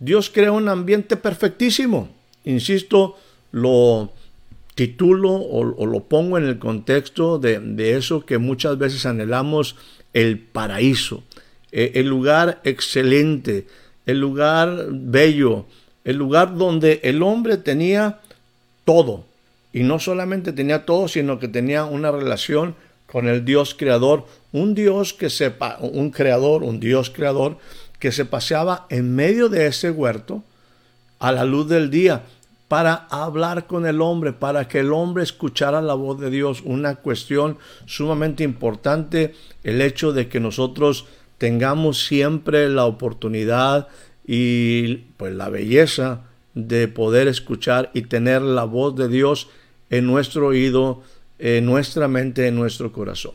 Dios crea un ambiente perfectísimo. Insisto, lo titulo o, lo pongo en el contexto de, eso que muchas veces anhelamos, el paraíso, eh, el lugar excelente, el lugar bello, el lugar donde el hombre tenía todo. Y no solamente tenía todo, sino que tenía una relación con el Dios creador, un Dios que sepa, un creador, un Dios creador que se paseaba en medio de ese huerto a la luz del día para hablar con el hombre, para que el hombre escuchara la voz de Dios. Una cuestión sumamente importante, el hecho de que nosotros tengamos siempre la oportunidad y pues la belleza de poder escuchar y tener la voz de Dios en nuestro oído, en nuestra mente, en nuestro corazón.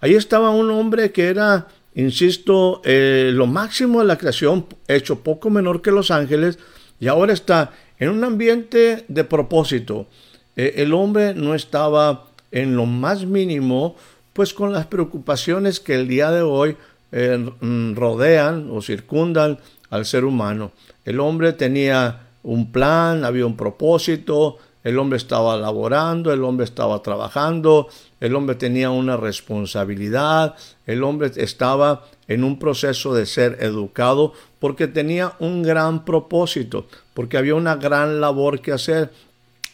Ahí estaba un hombre que era insisto, eh, lo máximo de la creación, hecho poco menor que los ángeles, y ahora está en un ambiente de propósito. Eh, el hombre no estaba en lo más mínimo, pues con las preocupaciones que el día de hoy eh, mm, rodean o circundan al ser humano. El hombre tenía un plan, había un propósito, el hombre estaba laborando, el hombre estaba trabajando, el hombre tenía una responsabilidad, el hombre estaba en un proceso de ser educado porque tenía un gran propósito, porque había una gran labor que hacer,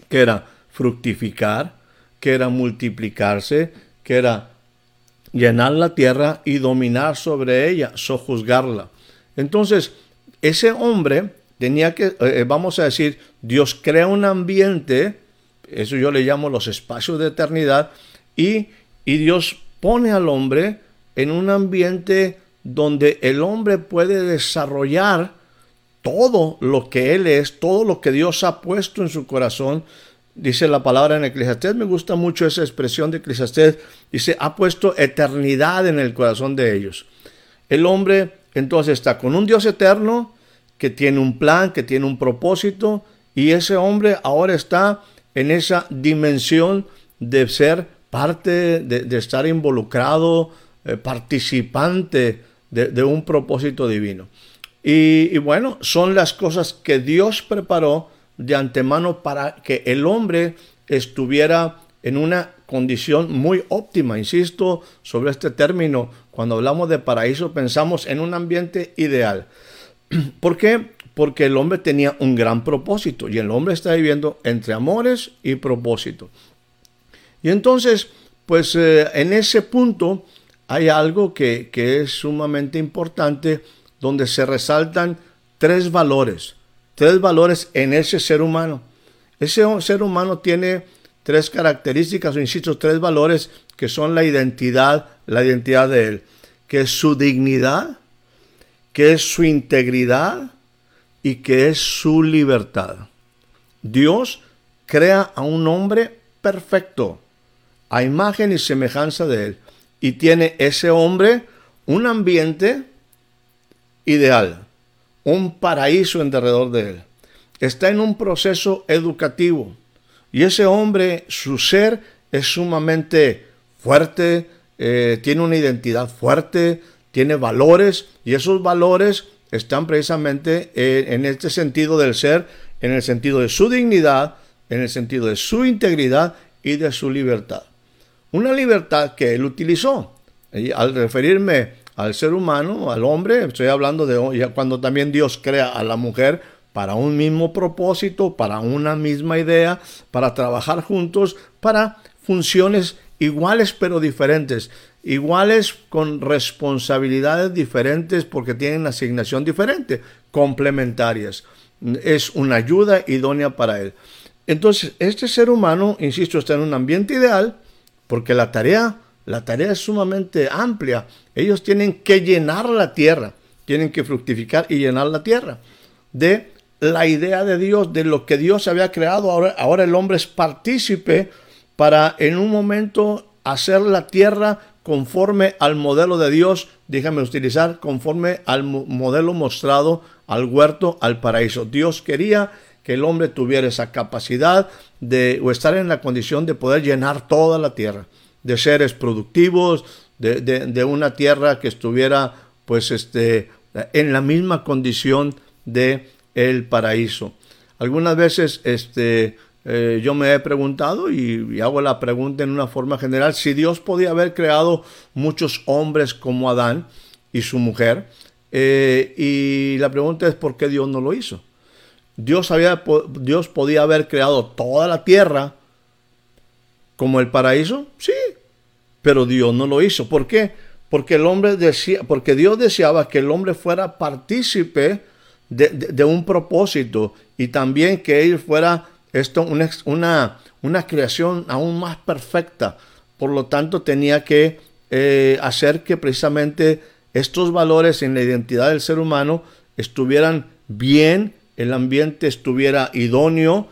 que era fructificar, que era multiplicarse, que era llenar la tierra y dominar sobre ella, sojuzgarla. Entonces, ese hombre tenía que, eh, eh, vamos a decir, Dios crea un ambiente, eso yo le llamo los espacios de eternidad, y, y Dios pone al hombre en un ambiente donde el hombre puede desarrollar todo lo que él es, todo lo que Dios ha puesto en su corazón. Dice la palabra en Eclesiastés, me gusta mucho esa expresión de Eclesiastés, dice, ha puesto eternidad en el corazón de ellos. El hombre entonces está con un Dios eterno, que tiene un plan, que tiene un propósito, y ese hombre ahora está en esa dimensión de ser parte, de, estar involucrado, eh, participante de, un propósito divino. Y, y bueno, son las cosas que Dios preparó de antemano para que el hombre estuviera en una condición muy óptima. Insisto sobre este término, cuando hablamos de paraíso pensamos en un ambiente ideal. ¿Por qué? Porque el hombre tenía un gran propósito y el hombre está viviendo entre amores y propósito. Y entonces, pues eh, en ese punto hay algo que, que es sumamente importante donde se resaltan tres valores, tres valores en ese ser humano. Ese ser humano tiene tres características, o insisto, tres valores que son la identidad, la identidad de él, que es su dignidad, que es su integridad y que es su libertad. Dios crea a un hombre perfecto, a imagen y semejanza de él, y tiene ese hombre un ambiente ideal, un paraíso en derredor de él. Está en un proceso educativo y ese hombre, su ser es sumamente fuerte, eh, tiene una identidad fuerte, tiene valores y esos valores están precisamente en este sentido del ser, en el sentido de su dignidad, en el sentido de su integridad y de su libertad. Una libertad que él utilizó. Y al referirme al ser humano, al hombre, estoy hablando de cuando también Dios crea a la mujer para un mismo propósito, para una misma idea, para trabajar juntos, para funciones iguales pero diferentes iguales con responsabilidades diferentes porque tienen asignación diferente, complementarias. Es una ayuda idónea para él. Entonces, este ser humano, insisto, está en un ambiente ideal porque la tarea, la tarea es sumamente amplia. Ellos tienen que llenar la tierra, tienen que fructificar y llenar la tierra de la idea de Dios, de lo que Dios había creado. Ahora, ahora el hombre es partícipe para en un momento hacer la tierra conforme al modelo de Dios, déjame utilizar, conforme al modelo mostrado al huerto, al paraíso. Dios quería que el hombre tuviera esa capacidad de o estar en la condición de poder llenar toda la tierra, de seres productivos, de, de una tierra que estuviera pues este en la misma condición de el paraíso. Algunas veces este, eh, yo me he preguntado y, hago la pregunta en una forma general, si Dios podía haber creado muchos hombres como Adán y su mujer, eh, y la pregunta es por qué Dios no lo hizo. Dios, había, Dios podía haber creado toda la tierra como el paraíso, sí, pero Dios no lo hizo. ¿Por qué? Porque el hombre decía, porque Dios deseaba que el hombre fuera partícipe de, un propósito y también que él fuera esto una, una, creación aún más perfecta. Por lo tanto, tenía que eh, hacer que precisamente estos valores en la identidad del ser humano estuvieran bien, el ambiente estuviera idóneo,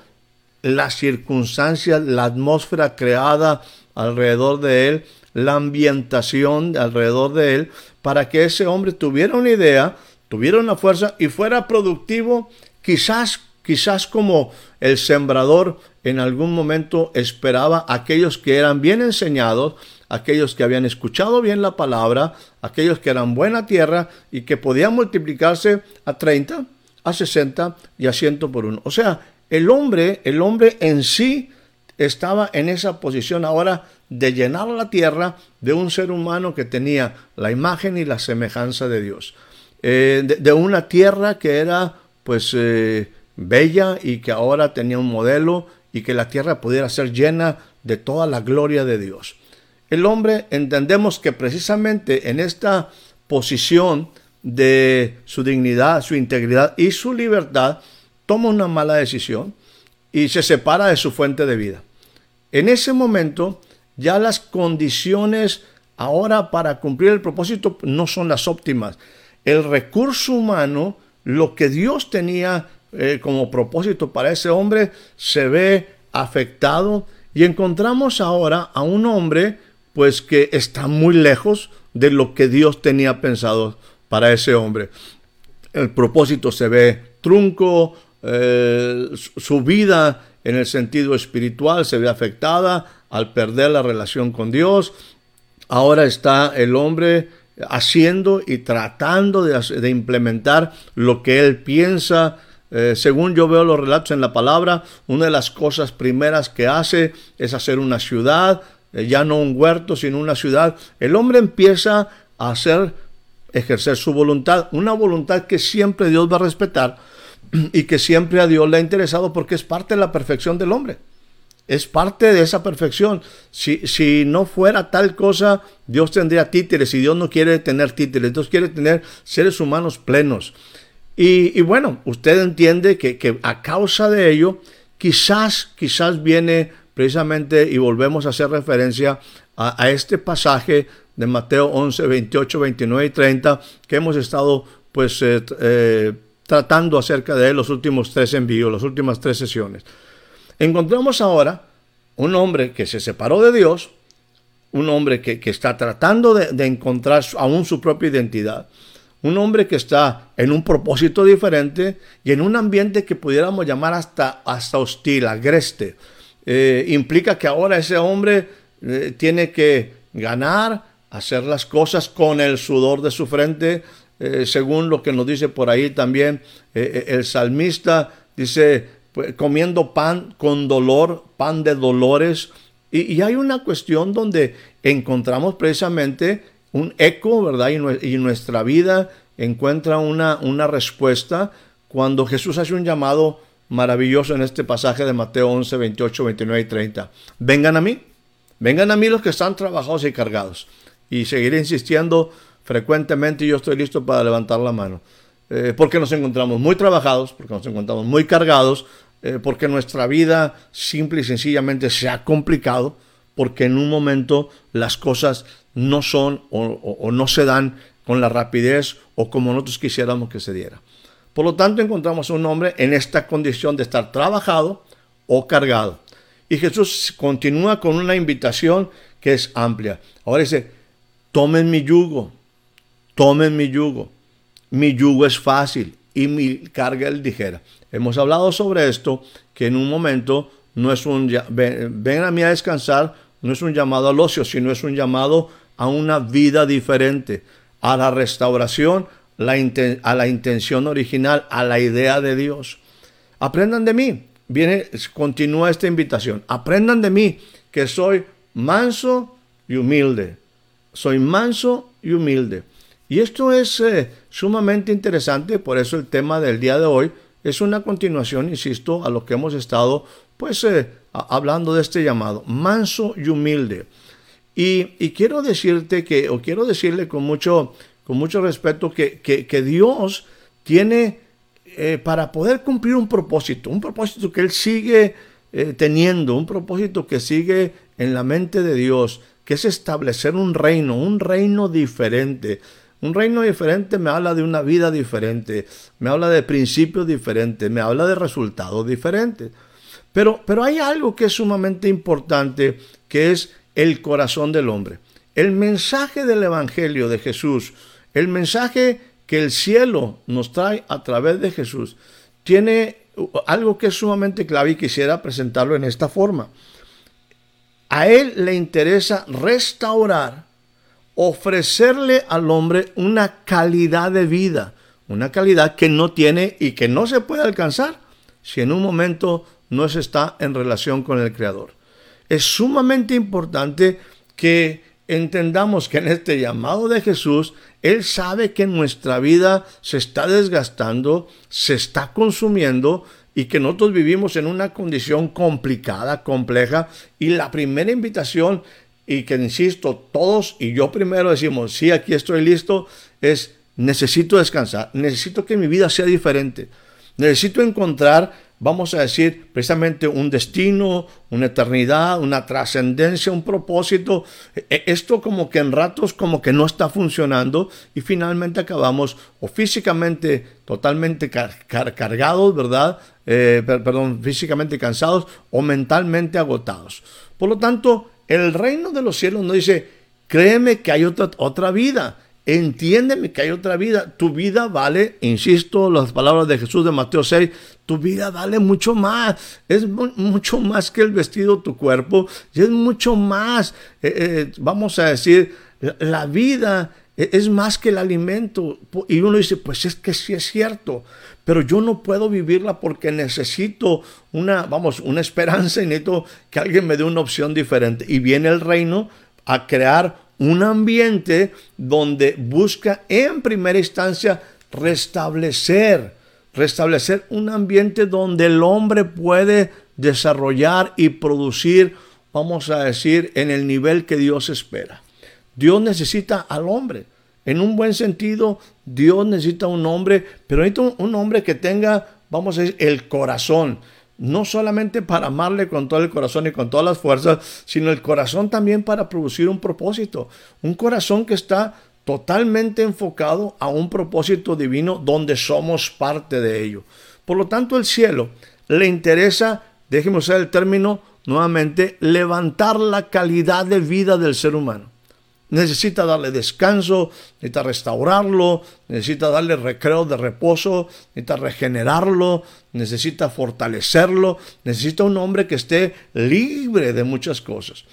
las circunstancias, la atmósfera creada alrededor de él, la ambientación alrededor de él, para que ese hombre tuviera una idea tuviera una fuerza y fuera productivo, quizás, quizás como el sembrador en algún momento esperaba aquellos que eran bien enseñados, aquellos que habían escuchado bien la palabra, aquellos que eran buena tierra y que podían multiplicarse a 30, a 60 y a 100 por uno. O sea, el hombre, el hombre en sí estaba en esa posición ahora de llenar la tierra de un ser humano que tenía la imagen y la semejanza de Dios. Eh, de, una tierra que era pues eh, bella y que ahora tenía un modelo y que la tierra pudiera ser llena de toda la gloria de Dios. El hombre entendemos que precisamente en esta posición de su dignidad, su integridad y su libertad, toma una mala decisión y se separa de su fuente de vida. En ese momento ya las condiciones ahora para cumplir el propósito no son las óptimas el recurso humano, lo que Dios tenía eh, como propósito para ese hombre, se ve afectado y encontramos ahora a un hombre pues que está muy lejos de lo que Dios tenía pensado para ese hombre. El propósito se ve trunco, eh, su vida en el sentido espiritual se ve afectada al perder la relación con Dios. Ahora está el hombre haciendo y tratando de, implementar lo que él piensa. Eh, según yo veo los relatos en la palabra, una de las cosas primeras que hace es hacer una ciudad, eh, ya no un huerto, sino una ciudad. El hombre empieza a hacer, ejercer su voluntad, una voluntad que siempre Dios va a respetar y que siempre a Dios le ha interesado porque es parte de la perfección del hombre es parte de esa perfección. Si, si, no fuera tal cosa, Dios tendría títeres y Dios no quiere tener títeres, Dios quiere tener seres humanos plenos. Y, bueno, usted entiende que, a causa de ello, quizás, quizás viene precisamente, y volvemos a hacer referencia a, este pasaje de Mateo 11, 28, 29 y 30, que hemos estado pues eh, eh, tratando acerca de él los últimos tres envíos, las últimas tres sesiones. Encontramos ahora un hombre que se separó de Dios, un hombre que, está tratando de, encontrar aún su propia identidad, un hombre que está en un propósito diferente y en un ambiente que pudiéramos llamar hasta, hasta hostil, agreste. Eh, implica que ahora ese hombre eh, tiene que ganar, hacer las cosas con el sudor de su frente, eh, según lo que nos dice por ahí también el salmista, dice, pues, comiendo pan con dolor, pan de dolores. Y, hay una cuestión donde encontramos precisamente un eco, ¿verdad? Y, nuestra vida encuentra una, una respuesta cuando Jesús hace un llamado maravilloso en este pasaje de Mateo 11, 28, 29 y 30. Vengan a mí, vengan a mí los que están trabajados y cargados. Y seguiré insistiendo frecuentemente y yo estoy listo para levantar la mano. Eh, porque nos encontramos muy trabajados, porque nos encontramos muy cargados, eh, porque nuestra vida simple y sencillamente se ha complicado, porque en un momento las cosas no son o, no se dan con la rapidez o como nosotros quisiéramos que se diera. Por lo tanto, encontramos a un hombre en esta condición de estar trabajado o cargado. Y Jesús continúa con una invitación que es amplia. Ahora dice, tomen mi yugo, tomen mi yugo. Mi yugo es fácil y mi carga es ligera. Hemos hablado sobre esto, que en un momento no es un, ven, a mí a descansar, no es un llamado al ocio, sino es un llamado a una vida diferente, a la restauración, a la intención original, a la idea de Dios. Aprendan de mí, viene, continúa esta invitación. Aprendan de mí que soy manso y humilde. Soy manso y humilde. Y esto es eh, sumamente interesante, por eso el tema del día de hoy es una continuación, insisto, a lo que hemos estado pues eh, hablando de este llamado, manso y humilde. Y, quiero decirte que, o quiero decirle con mucho, con mucho respeto, que, que, Dios tiene eh, para poder cumplir un propósito, un propósito que Él sigue teniendo, un propósito que sigue en la mente de Dios, que es establecer un reino, un reino diferente. Un reino diferente me habla de una vida diferente, me habla de principios diferentes, me habla de resultados diferentes. Pero, pero hay algo que es sumamente importante, que es el corazón del hombre. El mensaje del Evangelio de Jesús, el mensaje que el cielo nos trae a través de Jesús, tiene algo que es sumamente clave y quisiera presentarlo en esta forma. A Él le interesa restaurar, ofrecerle al hombre una calidad de vida, una calidad que no tiene y que no se puede alcanzar si en un momento no se está en relación con el Creador. Es sumamente importante que entendamos que en este llamado de Jesús, Él sabe que nuestra vida se está desgastando, se está consumiendo y que nosotros vivimos en una condición complicada, compleja, y la primera invitación, y que insisto, todos y yo primero decimos, sí, aquí estoy listo, es necesito descansar, necesito que mi vida sea diferente, necesito encontrar vamos a decir, precisamente un destino, una eternidad, una trascendencia, un propósito. E, esto como que en ratos como que no está funcionando y finalmente acabamos o físicamente totalmente cargados, ¿verdad? Eh, perdón, físicamente cansados o mentalmente agotados. Por lo tanto, el reino de los cielos no dice, créeme que hay otra, otra vida. Entiéndeme que hay otra vida. Tu vida vale, insisto, las palabras de Jesús de Mateo 6, tu vida vale mucho más. Es mucho más que el vestido, tu cuerpo. Y es mucho más, eh, eh, vamos a decir, la vida e, es más que el alimento. Y uno dice, pues es que sí es cierto, pero yo no puedo vivirla porque necesito una, vamos, una esperanza y necesito que alguien me dé una opción diferente. Y viene el reino a crear un ambiente donde busca en primera instancia restablecer, restablecer un ambiente donde el hombre puede desarrollar y producir, vamos a decir, en el nivel que Dios espera. Dios necesita al hombre. En un buen sentido, Dios necesita un hombre, pero necesita un hombre que tenga, vamos a decir, el corazón no solamente para amarle con todo el corazón y con todas las fuerzas, sino el corazón también para producir un propósito. Un corazón que está totalmente enfocado a un propósito divino donde somos parte de ello. Por lo tanto, el cielo le interesa, déjeme usar el término nuevamente, levantar la calidad de vida del ser humano necesita darle descanso, necesita restaurarlo, necesita darle recreo de reposo, necesita regenerarlo, necesita fortalecerlo, necesita un hombre que esté libre de muchas cosas.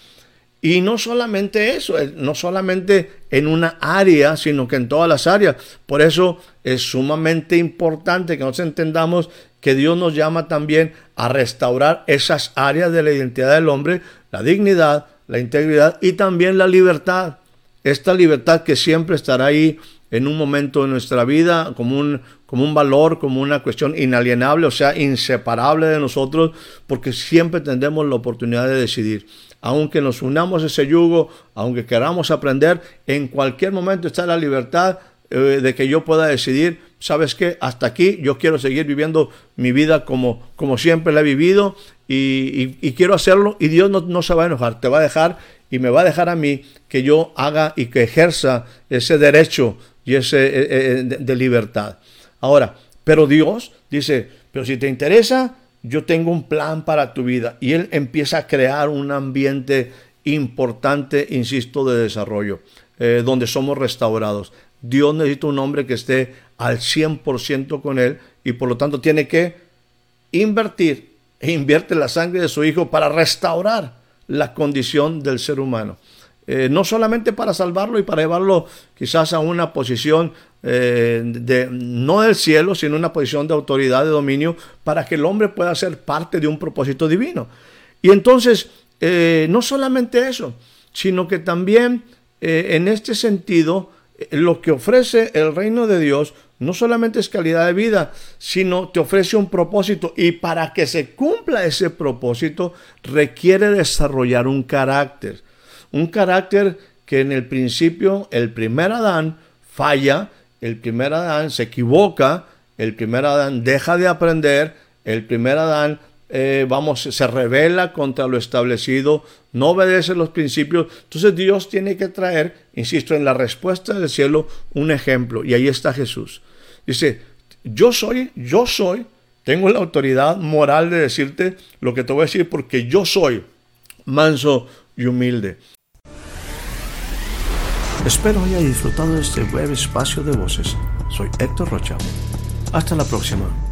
Y no solamente eso, eh, no solamente en una área, sino que en todas las áreas. Por eso es sumamente importante que nos entendamos que Dios nos llama también a restaurar esas áreas de la identidad del hombre, la dignidad, la integridad y también la libertad esta libertad que siempre estará ahí en un momento de nuestra vida como un, como un valor, como una cuestión inalienable, o sea, inseparable de nosotros, porque siempre tendremos la oportunidad de decidir. Aunque nos unamos a ese yugo, aunque queramos aprender, en cualquier momento está la libertad eh, de que yo pueda decidir ¿sabes qué? Hasta aquí yo quiero seguir viviendo mi vida como, como siempre la he vivido y, quiero hacerlo y Dios no, se va a enojar, te va a dejar y me va a dejar a mí que yo haga y que ejerza ese derecho y ese eh, eh, de libertad. Ahora, pero Dios dice, pero si te interesa, yo tengo un plan para tu vida. Y Él empieza a crear un ambiente importante, insisto, de desarrollo, eh, donde somos restaurados. Dios necesita un hombre que esté al 100% con Él y por lo tanto tiene que invertir e invierte la sangre de su Hijo para restaurar la condición del ser humano. Eh, no solamente para salvarlo y para llevarlo quizás a una posición eh, de, no del cielo, sino una posición de autoridad, de dominio, para que el hombre pueda ser parte de un propósito divino. Y entonces, eh, no solamente eso, sino que también en este sentido, lo que ofrece el reino de Dios no solamente es calidad de vida, sino te ofrece un propósito y para que se cumpla ese propósito requiere desarrollar un carácter. Un carácter que en el principio el primer Adán falla, el primer Adán se equivoca, el primer Adán deja de aprender, el primer Adán, eh, vamos, se revela contra lo establecido, no obedece los principios. Entonces Dios tiene que traer, insisto, en la respuesta del cielo un ejemplo. Y ahí está Jesús. Dice, yo soy, yo soy, tengo la autoridad moral de decirte lo que te voy a decir porque yo soy manso y humilde. Espero haya disfrutado de este breve espacio de voces. Soy Héctor Rocha. Hasta la próxima.